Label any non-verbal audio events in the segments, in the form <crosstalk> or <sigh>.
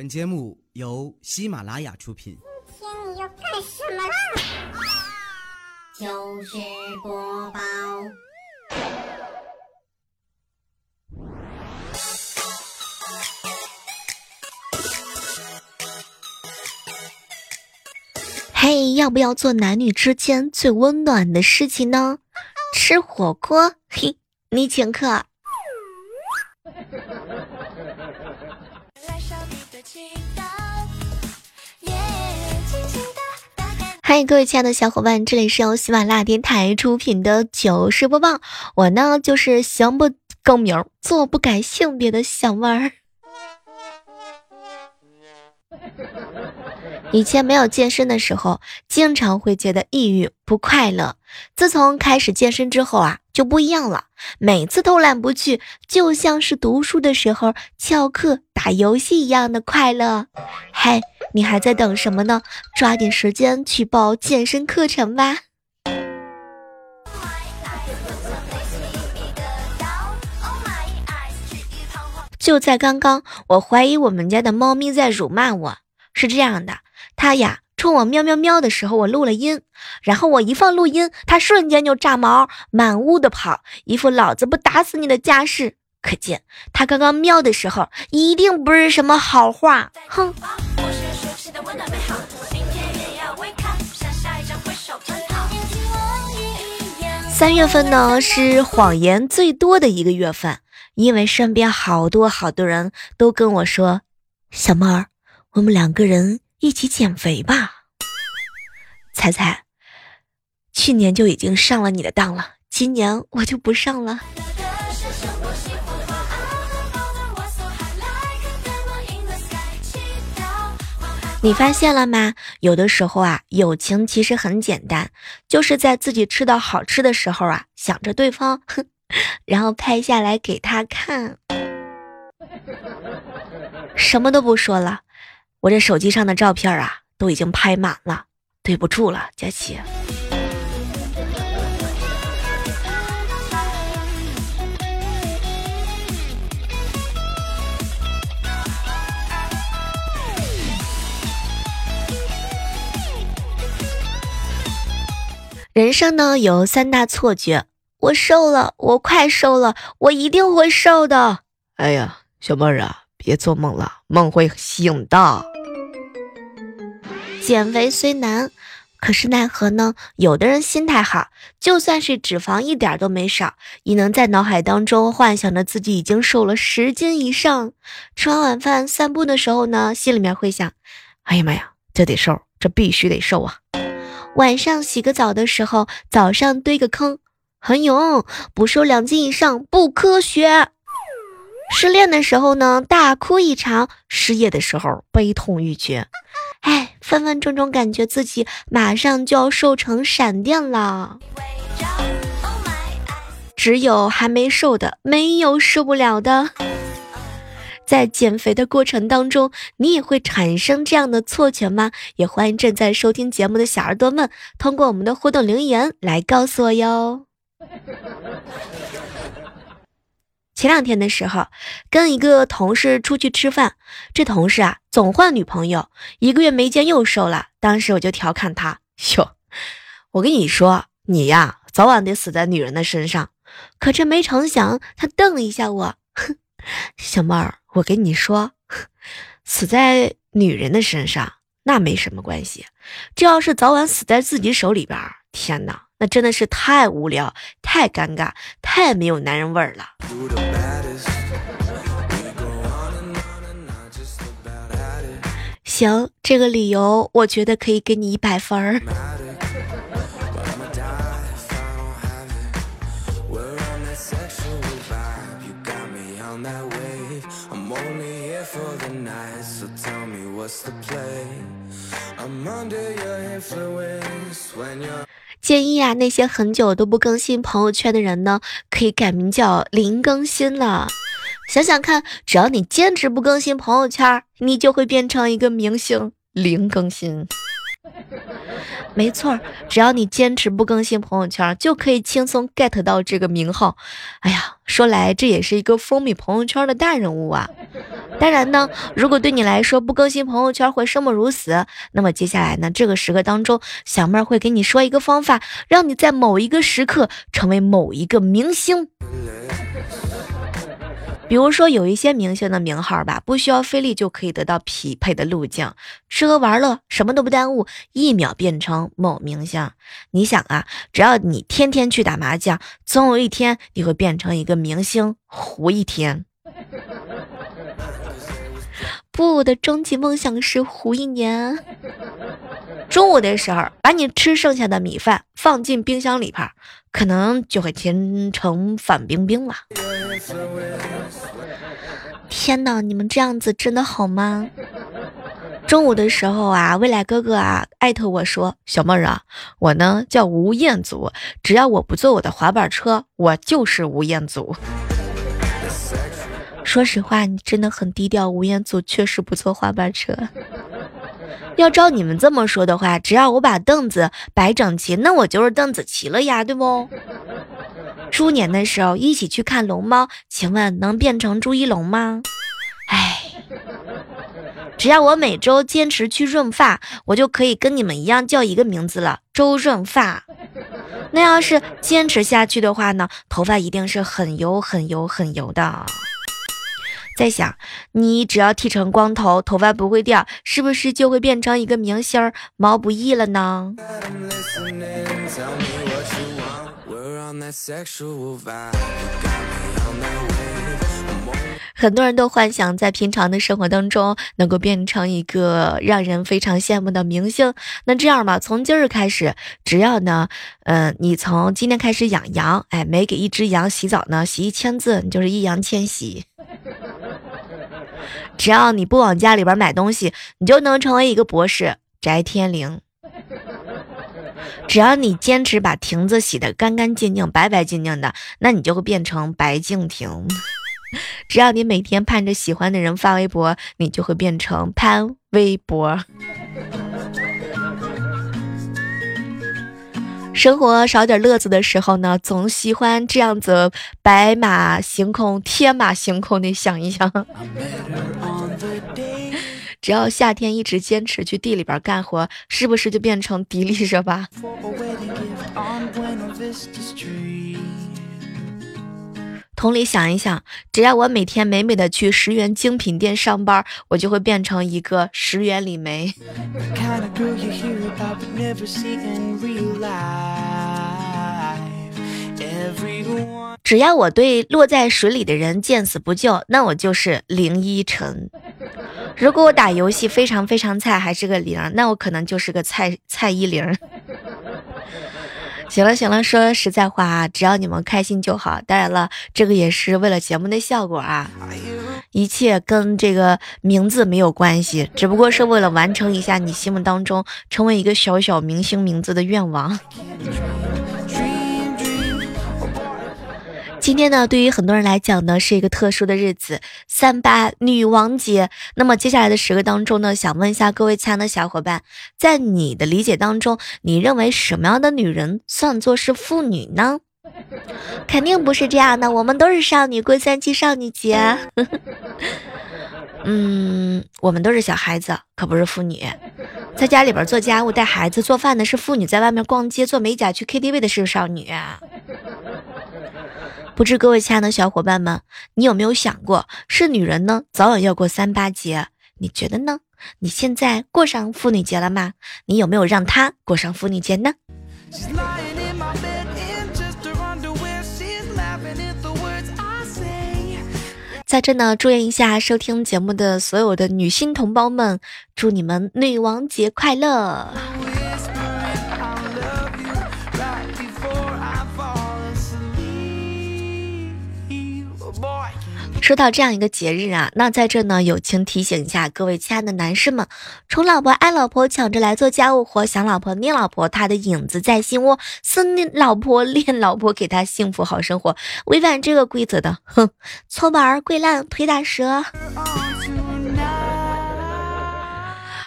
本节目由喜马拉雅出品。今天你要干什么啦？就是播报。嘿，要不要做男女之间最温暖的事情呢？吃火锅，嘿，你请客。嗨，各位亲爱的小伙伴，这里是由喜马拉雅电台出品的糗事播报。我呢，就是行不更名，做不改性别的小妹儿。<laughs> 以前没有健身的时候，经常会觉得抑郁不快乐。自从开始健身之后啊，就不一样了。每次偷懒不去，就像是读书的时候翘课打游戏一样的快乐。嘿，你还在等什么呢？抓紧时间去报健身课程吧！就在刚刚，我怀疑我们家的猫咪在辱骂我。是这样的，它呀冲我喵喵喵的时候，我录了音，然后我一放录音，它瞬间就炸毛，满屋的跑，一副老子不打死你的架势。可见它刚刚喵的时候，一定不是什么好话。哼。三月份呢是谎言最多的一个月份，因为身边好多好多人都跟我说，小妹儿。我们两个人一起减肥吧，猜猜，去年就已经上了你的当了，今年我就不上了。你发现了吗？有的时候啊，友情其实很简单，就是在自己吃到好吃的时候啊，想着对方，哼，<laughs> 然后拍下来给他看，什么都不说了。我这手机上的照片啊，都已经拍满了，对不住了，佳琪。人生呢有三大错觉，我瘦了，我快瘦了，我一定会瘦的。哎呀，小妹儿啊，别做梦了，梦会醒的。减肥虽难，可是奈何呢？有的人心态好，就算是脂肪一点都没少，也能在脑海当中幻想着自己已经瘦了十斤以上。吃完晚饭散步的时候呢，心里面会想：哎呀妈呀，这得瘦，这必须得瘦啊！晚上洗个澡的时候，早上堆个坑，很勇，不瘦两斤以上不科学。失恋的时候呢，大哭一场；失业的时候，悲痛欲绝。哎，分分钟钟感觉自己马上就要瘦成闪电了。只有还没瘦的，没有受不了的。在减肥的过程当中，你也会产生这样的错觉吗？也欢迎正在收听节目的小耳朵们，通过我们的互动留言来告诉我哟。前两天的时候，跟一个同事出去吃饭，这同事啊总换女朋友，一个月没见又瘦了。当时我就调侃他：“ <laughs> 哟，我跟你说，你呀早晚得死在女人的身上。”可这没成想，他瞪了一下我：“哼，<laughs> 小妹儿，我跟你说，死在女人的身上那没什么关系，这要是早晚死在自己手里边，天哪！”那真的是太无聊、太尴尬、太没有男人味儿了。行，这个理由我觉得可以给你一百分儿。建议啊，那些很久都不更新朋友圈的人呢，可以改名叫零更新了。想想看，只要你坚持不更新朋友圈，你就会变成一个明星零更新。没错，只要你坚持不更新朋友圈，就可以轻松 get 到这个名号。哎呀，说来这也是一个风靡朋友圈的大人物啊！当然呢，如果对你来说不更新朋友圈会生不如死，那么接下来呢，这个时刻当中，小妹儿会给你说一个方法，让你在某一个时刻成为某一个明星。比如说，有一些明星的名号吧，不需要费力就可以得到匹配的路径，吃喝玩乐什么都不耽误，一秒变成某明星。你想啊，只要你天天去打麻将，总有一天你会变成一个明星，胡一天。不，我的终极梦想是胡一年。中午的时候，把你吃剩下的米饭放进冰箱里边，可能就会甜成范冰冰了。天哪，你们这样子真的好吗？中午的时候啊，未来哥哥啊艾特我说：“小妹儿啊，我呢叫吴彦祖，只要我不坐我的滑板车，我就是吴彦祖。”说实话，你真的很低调。吴彦祖确实不坐滑板车。要照你们这么说的话，只要我把凳子摆整齐，那我就是邓紫棋了呀，对不？猪年的时候一起去看龙猫，请问能变成朱一龙吗？哎，只要我每周坚持去润发，我就可以跟你们一样叫一个名字了，周润发。那要是坚持下去的话呢，头发一定是很油、很油、很油的。在想，你只要剃成光头，头发不会掉，是不是就会变成一个明星毛不易了呢？很多人都幻想在平常的生活当中能够变成一个让人非常羡慕的明星。那这样吧，从今日开始，只要呢，嗯，你从今天开始养羊，哎，每给一只羊洗澡呢，洗一千次，你就是易烊千玺。只要你不往家里边买东西，你就能成为一个博士，翟天临。只要你坚持把亭子洗得干干净净、白白净净的，那你就会变成白敬亭。<laughs> 只要你每天盼着喜欢的人发微博，你就会变成潘微博。生活少点乐子的时候呢，总喜欢这样子白马行空、天马行空的想一想。只要夏天一直坚持去地里边干活，是不是就变成迪丽热巴？同理想一想，只要我每天美美的去十元精品店上班，我就会变成一个十元李梅。只要我对落在水里的人见死不救，那我就是林依晨。如果我打游戏非常非常菜，还是个零，那我可能就是个蔡蔡依林。<laughs> 行了行了，说实在话啊，只要你们开心就好。当然了，这个也是为了节目的效果啊，一切跟这个名字没有关系，只不过是为了完成一下你心目当中成为一个小小明星名字的愿望。今天呢，对于很多人来讲呢，是一个特殊的日子——三八女王节。那么接下来的时刻当中呢，想问一下各位亲爱的小伙伴，在你的理解当中，你认为什么样的女人算作是妇女呢？<laughs> 肯定不是这样的，我们都是少女，过三七少女节。<laughs> 嗯，我们都是小孩子，可不是妇女。在家里边做家务、带孩子、做饭的是妇女，在外面逛街、做美甲、去 KTV 的是少女。不知各位亲爱的小伙伴们，你有没有想过，是女人呢，早晚要过三八节？你觉得呢？你现在过上妇女节了吗？你有没有让她过上妇女节呢？在这呢，祝愿一下收听节目的所有的女性同胞们，祝你们女王节快乐！说到这样一个节日啊，那在这呢，友情提醒一下各位亲爱的男士们：宠老婆爱老婆，抢着来做家务活；想老婆念老婆，他的影子在心窝；思念老婆 <laughs> 恋老婆，给他幸福好生活。违反这个规则的，哼，搓板儿跪烂腿打折。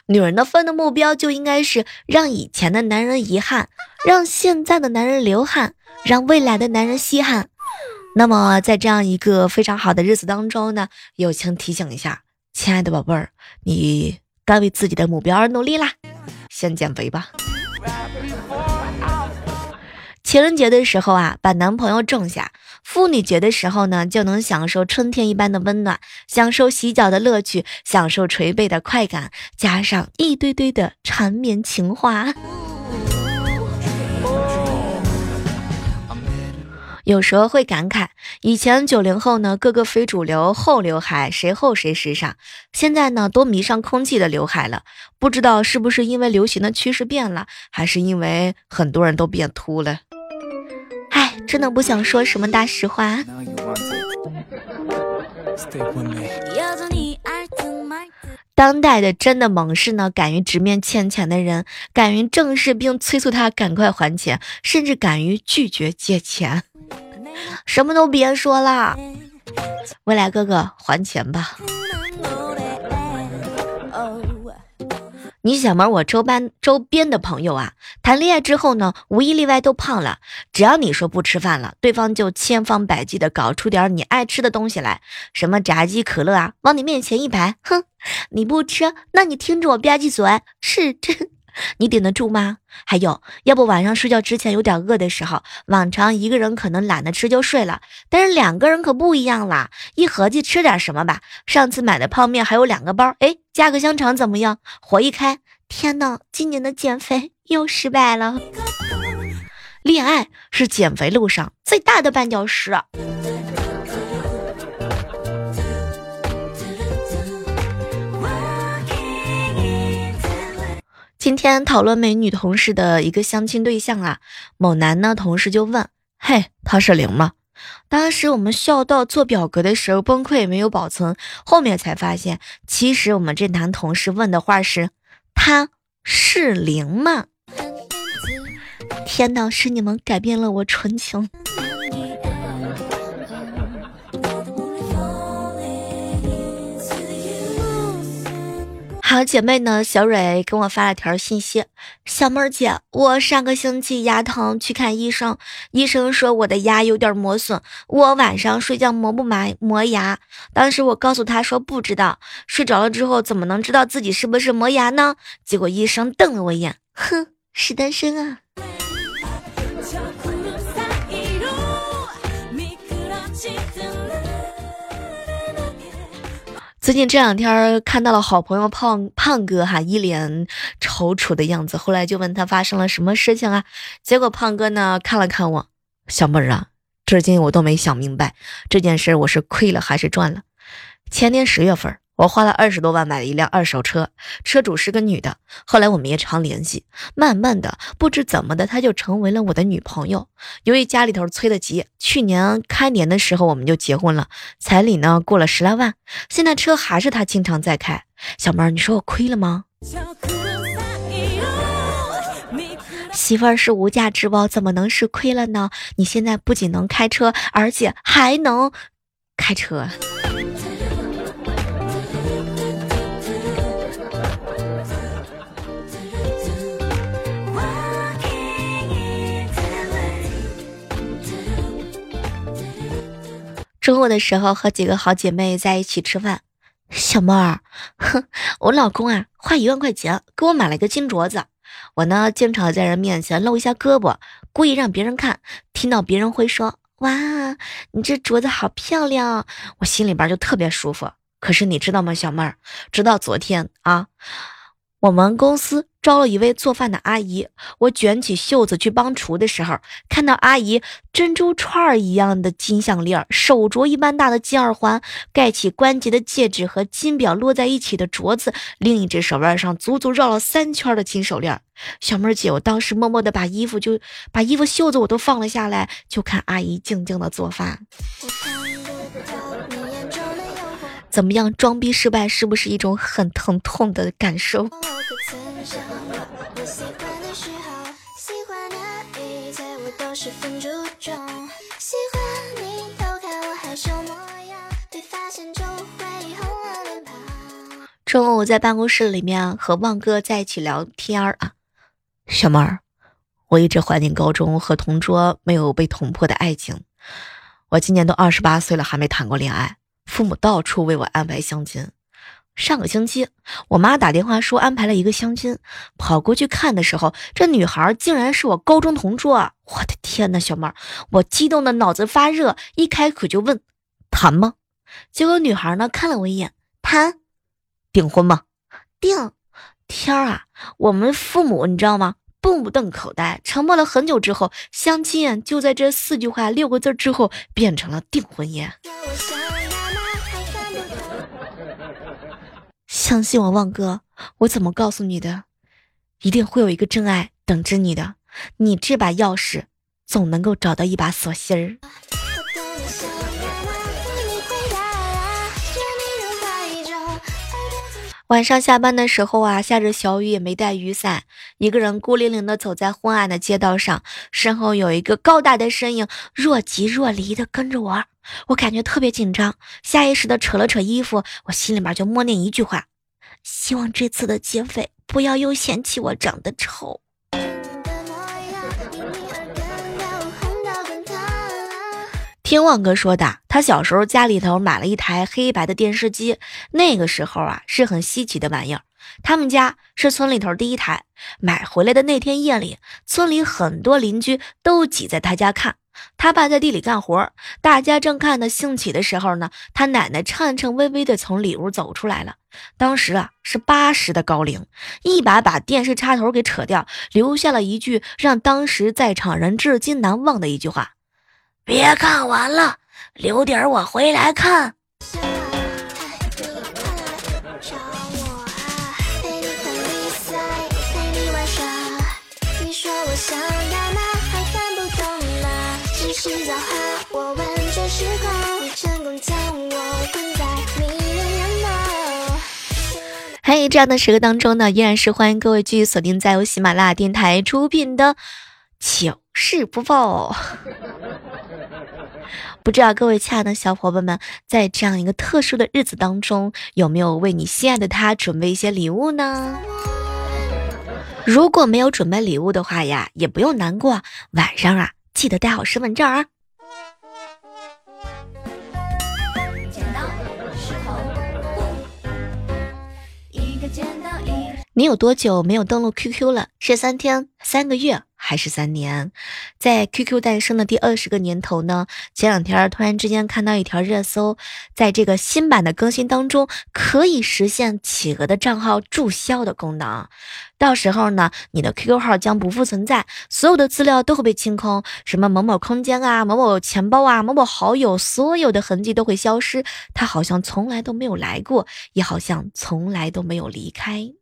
女人的奋斗目标就应该是让以前的男人遗憾，让现在的男人流汗，让未来的男人稀罕。那么，在这样一个非常好的日子当中呢，友情提醒一下，亲爱的宝贝儿，你该为自己的目标而努力啦，先减肥吧。情人节的时候啊，把男朋友种下；妇女节的时候呢，就能享受春天一般的温暖，享受洗脚的乐趣，享受捶背的快感，加上一堆堆的缠绵情话。有时候会感慨，以前九零后呢，个个非主流，后刘海谁厚谁时尚；现在呢，都迷上空气的刘海了。不知道是不是因为流行的趋势变了，还是因为很多人都变秃了？哎，真的不想说什么大实话。<laughs> 当代的真的猛士呢，敢于直面欠钱的人，敢于正视并催促他赶快还钱，甚至敢于拒绝借钱。什么都别说了，未来哥哥还钱吧。你小妹，我周班周边的朋友啊，谈恋爱之后呢，无一例外都胖了。只要你说不吃饭了，对方就千方百计的搞出点你爱吃的东西来，什么炸鸡、可乐啊，往你面前一摆，哼，你不吃，那你听着我吧唧嘴，是真。你顶得住吗？还有，要不晚上睡觉之前有点饿的时候，往常一个人可能懒得吃就睡了，但是两个人可不一样啦。一合计吃点什么吧，上次买的泡面还有两个包，哎，加个香肠怎么样？火一开，天呐，今年的减肥又失败了。恋爱是减肥路上最大的绊脚石。今天讨论美女同事的一个相亲对象啊，某男呢同事就问：“嘿，他是零吗？”当时我们笑到做表格的时候崩溃，没有保存。后面才发现，其实我们这男同事问的话是：“他是零吗？”天哪，是你们改变了我纯情。好姐妹呢，小蕊给我发了条信息：“小妹儿姐，我上个星期牙疼去看医生，医生说我的牙有点磨损，我晚上睡觉磨不埋磨牙。当时我告诉他说不知道，睡着了之后怎么能知道自己是不是磨牙呢？结果医生瞪了我一眼，哼，是单身啊。”最近这两天看到了好朋友胖胖哥哈，一脸踌躇的样子。后来就问他发生了什么事情啊？结果胖哥呢看了看我，小妹儿啊，至今我都没想明白这件事我是亏了还是赚了。前年十月份。我花了二十多万买了一辆二手车，车主是个女的。后来我们也常联系，慢慢的，不知怎么的，她就成为了我的女朋友。由于家里头催得急，去年开年的时候我们就结婚了，彩礼呢过了十来万。现在车还是她经常在开。小妹儿，你说我亏了吗？媳妇儿是无价之宝，怎么能是亏了呢？你现在不仅能开车，而且还能开车。中午的时候和几个好姐妹在一起吃饭，小妹儿，哼，我老公啊花一万块钱给我买了一个金镯子，我呢经常在人面前露一下胳膊，故意让别人看，听到别人会说哇，你这镯子好漂亮，我心里边就特别舒服。可是你知道吗，小妹儿，直到昨天啊。我们公司招了一位做饭的阿姨，我卷起袖子去帮厨的时候，看到阿姨珍珠串儿一样的金项链，手镯一般大的金耳环，盖起关节的戒指和金表摞在一起的镯子，另一只手腕上足足绕了三圈的金手链。小妹儿姐，我当时默默的把衣服就把衣服袖子我都放了下来，就看阿姨静静的做饭。怎么样，装逼失败是不是一种很疼痛的感受？<laughs> 中午我在办公室里面和旺哥在一起聊天儿啊，小妹儿，我一直怀念高中和同桌没有被捅破的爱情。我今年都二十八岁了，还没谈过恋爱，父母到处为我安排相亲。上个星期，我妈打电话说安排了一个相亲，跑过去看的时候，这女孩竟然是我高中同桌。我的天呐，小妹儿，我激动的脑子发热，一开口就问谈吗？结果女孩呢看了我一眼，谈，订婚吗？订。天儿啊，我们父母你知道吗？目瞪口呆，沉默了很久之后，相亲就在这四句话六个字之后变成了订婚宴。相信我，旺哥，我怎么告诉你的？一定会有一个真爱等着你的。你这把钥匙，总能够找到一把锁芯儿。<laughs> 晚上下班的时候啊，下着小雨，也没带雨伞，一个人孤零零的走在昏暗的街道上，身后有一个高大的身影，若即若离的跟着我。我感觉特别紧张，下意识的扯了扯衣服，我心里面就默念一句话：希望这次的劫匪不要又嫌弃我长得丑。听旺哥说的，他小时候家里头买了一台黑白的电视机，那个时候啊是很稀奇的玩意儿。他们家是村里头第一台，买回来的那天夜里，村里很多邻居都挤在他家看。他爸在地里干活，大家正看得兴起的时候呢，他奶奶颤颤巍巍地从里屋走出来了。当时啊是八十的高龄，一把把电视插头给扯掉，留下了一句让当时在场人至今难忘的一句话：“别看完了，留点我回来看。”嘿，这样的时刻当中呢，依然是欢迎各位继续锁定在由喜马拉雅电台出品的糗事播报。<laughs> 不知道各位亲爱的小伙伴们，在这样一个特殊的日子当中，有没有为你心爱的他准备一些礼物呢？如果没有准备礼物的话呀，也不用难过，晚上啊，记得带好身份证啊。你有多久没有登录 QQ 了？是三天、三个月还是三年？在 QQ 诞生的第二十个年头呢？前两天突然之间看到一条热搜，在这个新版的更新当中，可以实现企鹅的账号注销的功能。到时候呢，你的 QQ 号将不复存在，所有的资料都会被清空，什么某某空间啊、某某钱包啊、某某好友，所有的痕迹都会消失。他好像从来都没有来过，也好像从来都没有离开。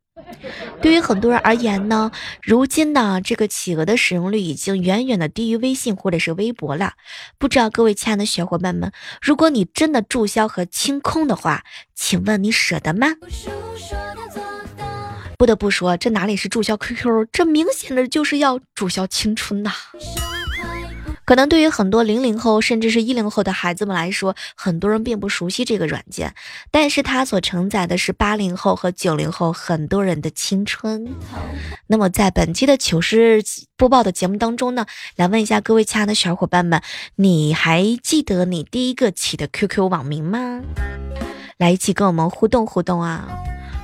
对于很多人而言呢，如今呢，这个企鹅的使用率已经远远的低于微信或者是微博了。不知道各位亲爱的小伙伴们，如果你真的注销和清空的话，请问你舍得吗？不得不说，这哪里是注销 QQ，这明显的就是要注销青春呐！可能对于很多零零后甚至是一零后的孩子们来说，很多人并不熟悉这个软件，但是它所承载的是八零后和九零后很多人的青春。那么在本期的糗事播报的节目当中呢，来问一下各位亲爱的小伙伴们，你还记得你第一个起的 QQ 网名吗？来一起跟我们互动互动啊！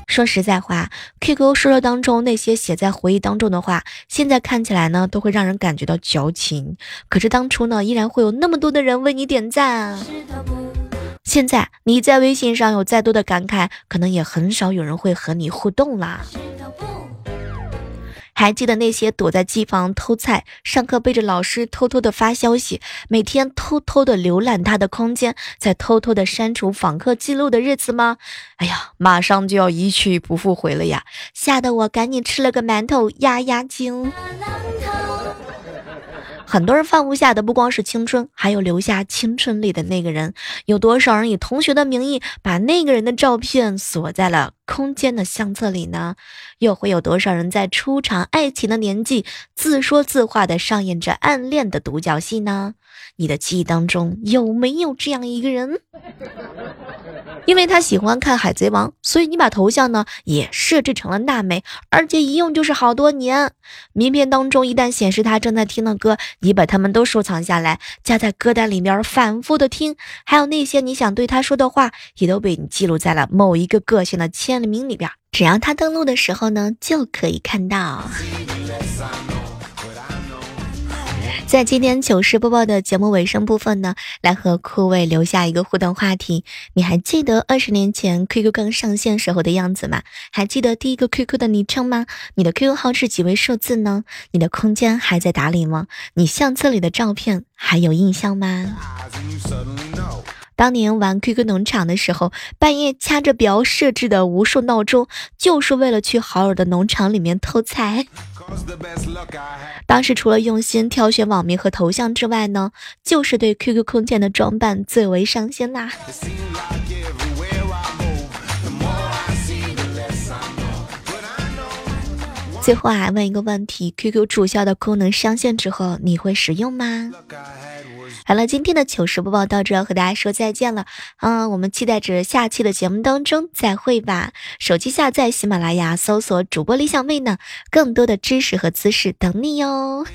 说实在话，QQ 说说当中那些写在回忆当中的话，现在看起来呢，都会让人感觉到矫情。可是当初呢，依然会有那么多的人为你点赞。现在你在微信上有再多的感慨，可能也很少有人会和你互动啦。还记得那些躲在机房偷菜、上课背着老师偷偷的发消息、每天偷偷的浏览他的空间、再偷偷的删除访客记录的日子吗？哎呀，马上就要一去不复回了呀！吓得我赶紧吃了个馒头压压惊。很多人放不下的不光是青春，还有留下青春里的那个人。有多少人以同学的名义把那个人的照片锁在了空间的相册里呢？又会有多少人在初尝爱情的年纪，自说自话的上演着暗恋的独角戏呢？你的记忆当中有没有这样一个人？因为他喜欢看《海贼王》，所以你把头像呢也设置成了娜美，而且一用就是好多年。名片当中一旦显示他正在听的歌，你把他们都收藏下来，加在歌单里面反复的听。还有那些你想对他说的话，也都被你记录在了某一个个性的签名里边。只要他登录的时候呢，就可以看到。在今天糗事播报的节目尾声部分呢，来和酷位留下一个互动话题。你还记得二十年前 QQ 刚上线时候的样子吗？还记得第一个 QQ 的昵称吗？你的 QQ 号是几位数字呢？你的空间还在打理吗？你相册里的照片还有印象吗？当年玩 QQ 农场的时候，半夜掐着表设置的无数闹钟，就是为了去好友的农场里面偷菜。当时除了用心挑选网名和头像之外呢，就是对 QQ 空间的装扮最为上心啦。最后啊，问一个问题：QQ 注销的功能上线之后，你会使用吗？好了，今天的糗事播报到这，要和大家说再见了。嗯，我们期待着下期的节目当中再会吧。手机下载喜马拉雅，搜索主播李小妹呢，更多的知识和姿势等你哟。